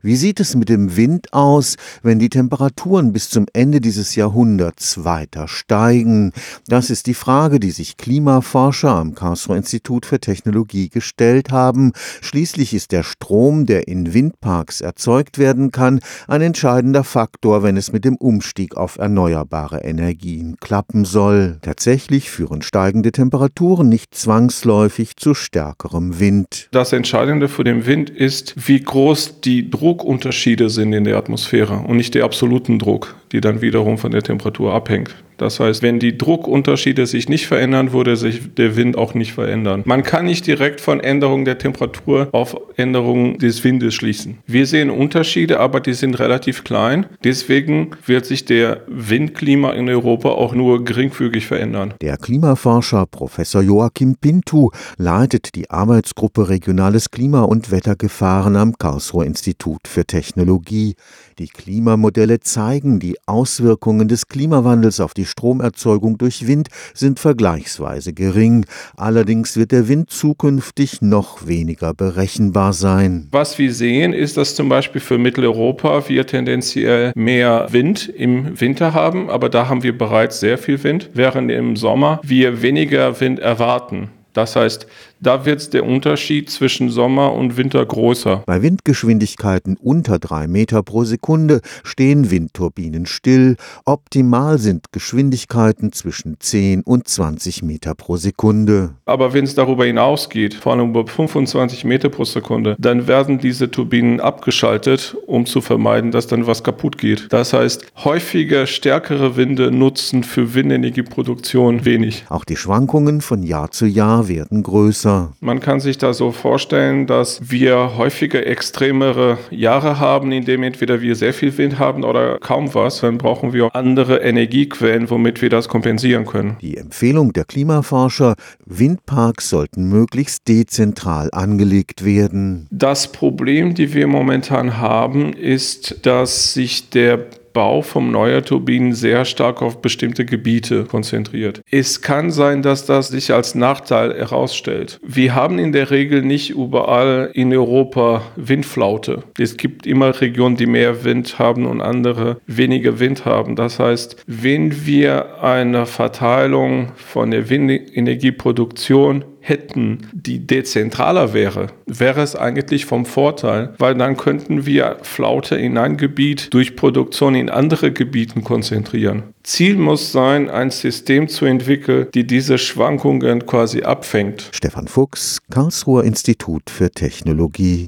Wie sieht es mit dem Wind aus, wenn die Temperaturen bis zum Ende dieses Jahrhunderts weiter steigen? Das ist die Frage, die sich Klimaforscher am Karlsruher Institut für Technologie gestellt haben. Schließlich ist der Strom, der in Windparks erzeugt werden kann, ein entscheidender Faktor, wenn es mit dem Umstieg auf erneuerbare Energien klappen soll. Tatsächlich führen steigende Temperaturen nicht zwangsläufig zu stärkerem Wind. Das Entscheidende für den Wind ist, wie groß die Druck Druckunterschiede sind in der Atmosphäre und nicht der absoluten Druck, die dann wiederum von der Temperatur abhängt. Das heißt, wenn die Druckunterschiede sich nicht verändern, würde sich der Wind auch nicht verändern. Man kann nicht direkt von Änderung der Temperatur auf Änderung des Windes schließen. Wir sehen Unterschiede, aber die sind relativ klein. Deswegen wird sich der Windklima in Europa auch nur geringfügig verändern. Der Klimaforscher Professor Joachim Pintu leitet die Arbeitsgruppe Regionales Klima- und Wettergefahren am Karlsruher Institut für Technologie. Die Klimamodelle zeigen, die Auswirkungen des Klimawandels auf die Stromerzeugung durch Wind sind vergleichsweise gering. Allerdings wird der Wind zukünftig noch weniger berechenbar sein. Was wir sehen, ist, dass zum Beispiel für Mitteleuropa wir tendenziell mehr Wind im Winter haben, aber da haben wir bereits sehr viel Wind, während im Sommer wir weniger Wind erwarten. Das heißt, da wird der Unterschied zwischen Sommer und Winter größer. Bei Windgeschwindigkeiten unter drei Meter pro Sekunde stehen Windturbinen still. Optimal sind Geschwindigkeiten zwischen 10 und 20 Meter pro Sekunde. Aber wenn es darüber hinausgeht, vor allem über 25 Meter pro Sekunde, dann werden diese Turbinen abgeschaltet, um zu vermeiden, dass dann was kaputt geht. Das heißt, häufige stärkere Winde nutzen für Windenergieproduktion wenig. Auch die Schwankungen von Jahr zu Jahr werden größer? Man kann sich da so vorstellen, dass wir häufiger extremere Jahre haben, in denen entweder wir sehr viel Wind haben oder kaum was. Dann brauchen wir andere Energiequellen, womit wir das kompensieren können. Die Empfehlung der Klimaforscher, Windparks sollten möglichst dezentral angelegt werden. Das Problem, die wir momentan haben, ist, dass sich der Bau von neuer Turbinen sehr stark auf bestimmte Gebiete konzentriert. Es kann sein, dass das sich als Nachteil herausstellt. Wir haben in der Regel nicht überall in Europa Windflaute. Es gibt immer Regionen, die mehr Wind haben und andere weniger Wind haben. Das heißt, wenn wir eine Verteilung von der Windenergieproduktion hätten, die dezentraler wäre, wäre es eigentlich vom Vorteil, weil dann könnten wir Flaute in ein Gebiet durch Produktion in andere Gebieten konzentrieren. Ziel muss sein, ein System zu entwickeln, die diese Schwankungen quasi abfängt. Stefan Fuchs, Karlsruher Institut für Technologie